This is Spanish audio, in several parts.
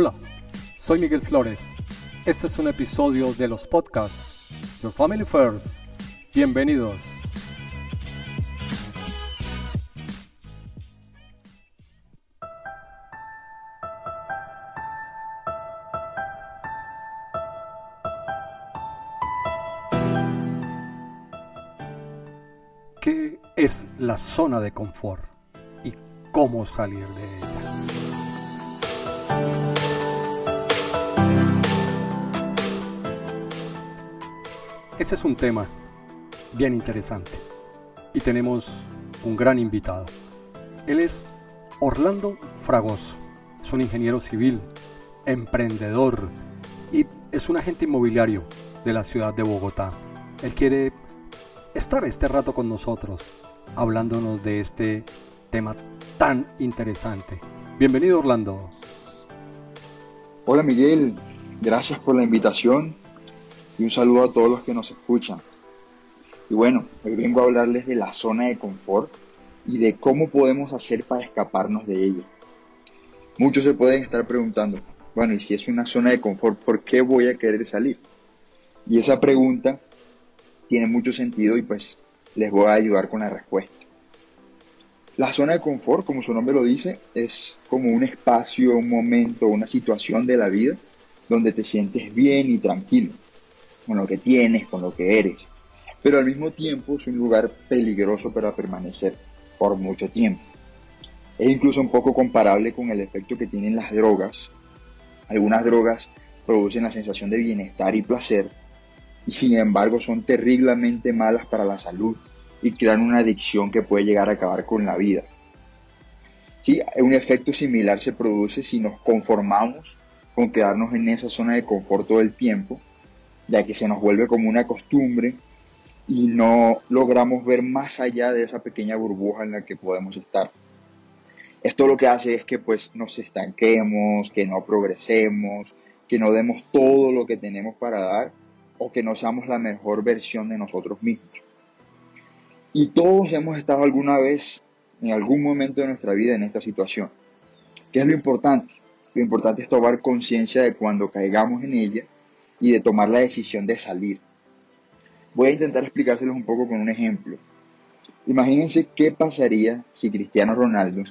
Hola, soy Miguel Flores. Este es un episodio de los podcasts Your Family First. Bienvenidos. ¿Qué es la zona de confort y cómo salir de ella? Este es un tema bien interesante y tenemos un gran invitado. Él es Orlando Fragoso, es un ingeniero civil, emprendedor y es un agente inmobiliario de la ciudad de Bogotá. Él quiere estar este rato con nosotros hablándonos de este tema tan interesante. Bienvenido Orlando. Hola Miguel, gracias por la invitación y un saludo a todos los que nos escuchan. Y bueno, hoy vengo a hablarles de la zona de confort y de cómo podemos hacer para escaparnos de ella. Muchos se pueden estar preguntando, bueno, y si es una zona de confort, ¿por qué voy a querer salir? Y esa pregunta tiene mucho sentido y pues les voy a ayudar con la respuesta. La zona de confort, como su nombre lo dice, es como un espacio, un momento, una situación de la vida donde te sientes bien y tranquilo con lo que tienes, con lo que eres. Pero al mismo tiempo es un lugar peligroso para permanecer por mucho tiempo. Es incluso un poco comparable con el efecto que tienen las drogas. Algunas drogas producen la sensación de bienestar y placer y sin embargo son terriblemente malas para la salud y crean una adicción que puede llegar a acabar con la vida. Sí, un efecto similar se produce si nos conformamos con quedarnos en esa zona de confort todo el tiempo ya que se nos vuelve como una costumbre y no logramos ver más allá de esa pequeña burbuja en la que podemos estar. Esto lo que hace es que pues nos estanquemos, que no progresemos, que no demos todo lo que tenemos para dar o que no seamos la mejor versión de nosotros mismos. Y todos hemos estado alguna vez, en algún momento de nuestra vida, en esta situación. ¿Qué es lo importante? Lo importante es tomar conciencia de cuando caigamos en ella y de tomar la decisión de salir. Voy a intentar explicárselos un poco con un ejemplo. Imagínense qué pasaría si Cristiano Ronaldo,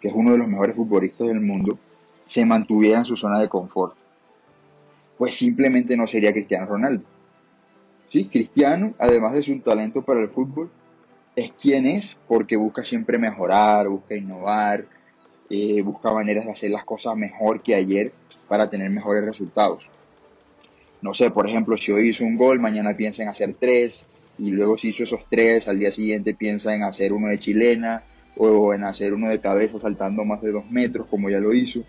que es uno de los mejores futbolistas del mundo, se mantuviera en su zona de confort. Pues simplemente no sería Cristiano Ronaldo. Sí, Cristiano, además de su talento para el fútbol, es quien es porque busca siempre mejorar, busca innovar, eh, busca maneras de hacer las cosas mejor que ayer para tener mejores resultados no sé, por ejemplo, si hoy hizo un gol, mañana piensa en hacer tres, y luego si hizo esos tres, al día siguiente piensa en hacer uno de chilena, o en hacer uno de cabeza saltando más de dos metros, como ya lo hizo.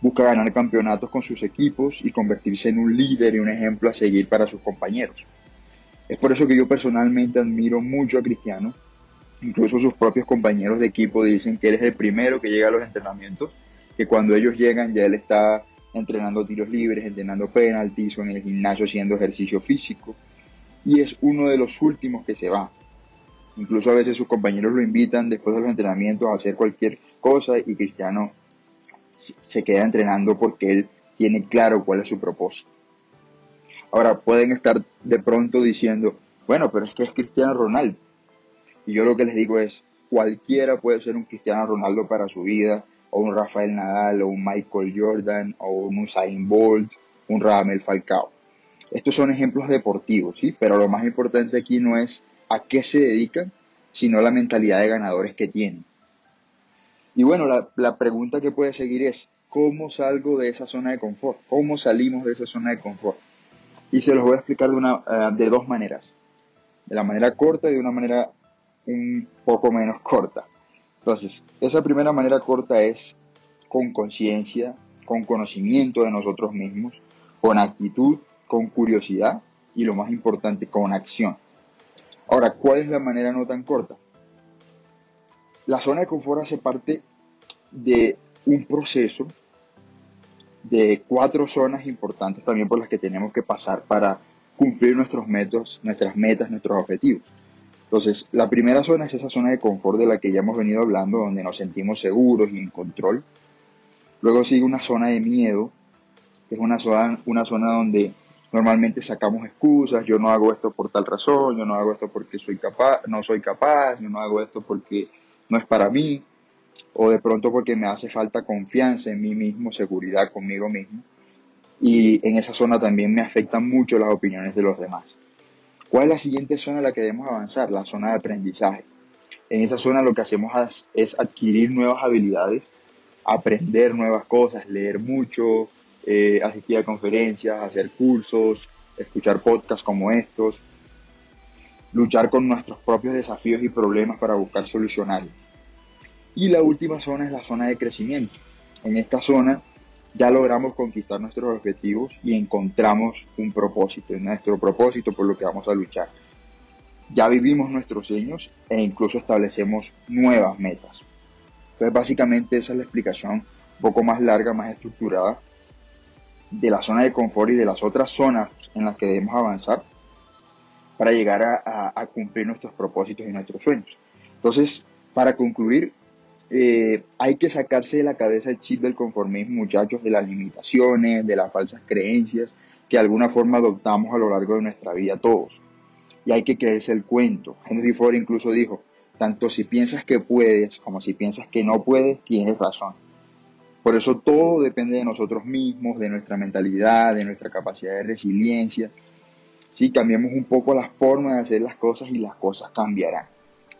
Busca ganar campeonatos con sus equipos y convertirse en un líder y un ejemplo a seguir para sus compañeros. Es por eso que yo personalmente admiro mucho a Cristiano. Incluso sus propios compañeros de equipo dicen que él es el primero que llega a los entrenamientos, que cuando ellos llegan ya él está entrenando tiros libres, entrenando penaltis o en el gimnasio haciendo ejercicio físico. Y es uno de los últimos que se va. Incluso a veces sus compañeros lo invitan después de los entrenamientos a hacer cualquier cosa y Cristiano se queda entrenando porque él tiene claro cuál es su propósito. Ahora pueden estar de pronto diciendo, bueno, pero es que es Cristiano Ronaldo. Y yo lo que les digo es, cualquiera puede ser un Cristiano Ronaldo para su vida, o un Rafael Nadal, o un Michael Jordan, o un Usain Bolt, un Ramel Falcao. Estos son ejemplos deportivos, ¿sí? Pero lo más importante aquí no es a qué se dedican, sino la mentalidad de ganadores que tienen. Y bueno, la, pregunta que puede seguir es, ¿cómo salgo de esa zona de confort? ¿Cómo salimos de esa zona de confort? Y se los voy a explicar de, una, eh, de dos maneras. De la manera corta y de una manera un poco menos corta. Entonces, esa primera manera corta es con conciencia, con conocimiento de nosotros mismos, con actitud, con curiosidad y lo más importante, con acción. Ahora, ¿cuál es la manera no tan corta? La zona de confort hace parte de un proceso de cuatro zonas importantes también por las que tenemos que pasar para cumplir nuestros métodos, nuestras metas, nuestros objetivos. Entonces, la primera zona es esa zona de confort de la que ya hemos venido hablando, donde nos sentimos seguros y en control. Luego sigue una zona de miedo, que es una zona, una zona donde normalmente sacamos excusas, yo no hago esto por tal razón, yo no hago esto porque soy capaz, no soy capaz, yo no hago esto porque no es para mí, o de pronto porque me hace falta confianza en mí mismo, seguridad conmigo mismo. Y en esa zona también me afectan mucho las opiniones de los demás. ¿Cuál es la siguiente zona en la que debemos avanzar? La zona de aprendizaje. En esa zona lo que hacemos es adquirir nuevas habilidades, aprender nuevas cosas, leer mucho, eh, asistir a conferencias, hacer cursos, escuchar podcasts como estos, luchar con nuestros propios desafíos y problemas para buscar solucionarlos. Y la última zona es la zona de crecimiento. En esta zona ya logramos conquistar nuestros objetivos y encontramos un propósito, nuestro propósito por lo que vamos a luchar. Ya vivimos nuestros sueños e incluso establecemos nuevas metas. Entonces básicamente esa es la explicación un poco más larga, más estructurada de la zona de confort y de las otras zonas en las que debemos avanzar para llegar a, cumplir nuestros propósitos y nuestros sueños. Entonces, para concluir, eh, hay que sacarse de la cabeza el chip del conformismo, muchachos, de las limitaciones, de las falsas creencias que de alguna forma adoptamos a lo largo de nuestra vida todos. Y hay que creerse el cuento. Henry Ford incluso dijo, tanto si piensas que puedes como si piensas que no puedes, tienes razón. Por eso todo depende de nosotros mismos, de nuestra mentalidad, de nuestra capacidad de resiliencia. Si cambiamos un poco la forma de hacer las cosas y las cosas cambiarán.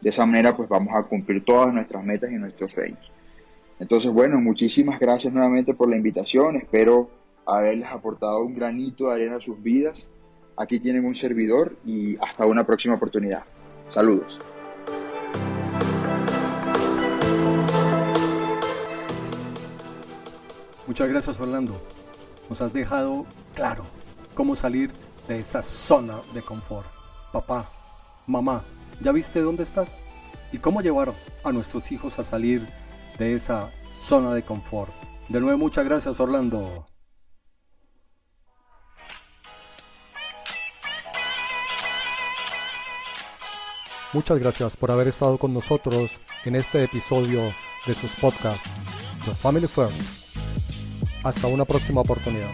De esa manera pues vamos a cumplir todas nuestras metas y nuestros sueños. Entonces bueno, muchísimas gracias nuevamente por la invitación. Espero haberles aportado un granito de arena a sus vidas. Aquí tienen un servidor y hasta una próxima oportunidad. Saludos. Muchas gracias Orlando. Nos has dejado claro cómo salir de esa zona de confort. Papá, mamá, ¿Ya viste dónde estás? ¿Y cómo llevar a nuestros hijos a salir de esa zona de confort? De nuevo, muchas gracias Orlando. Muchas gracias por haber estado con nosotros en este episodio de sus podcasts, The Family Firm. Hasta una próxima oportunidad.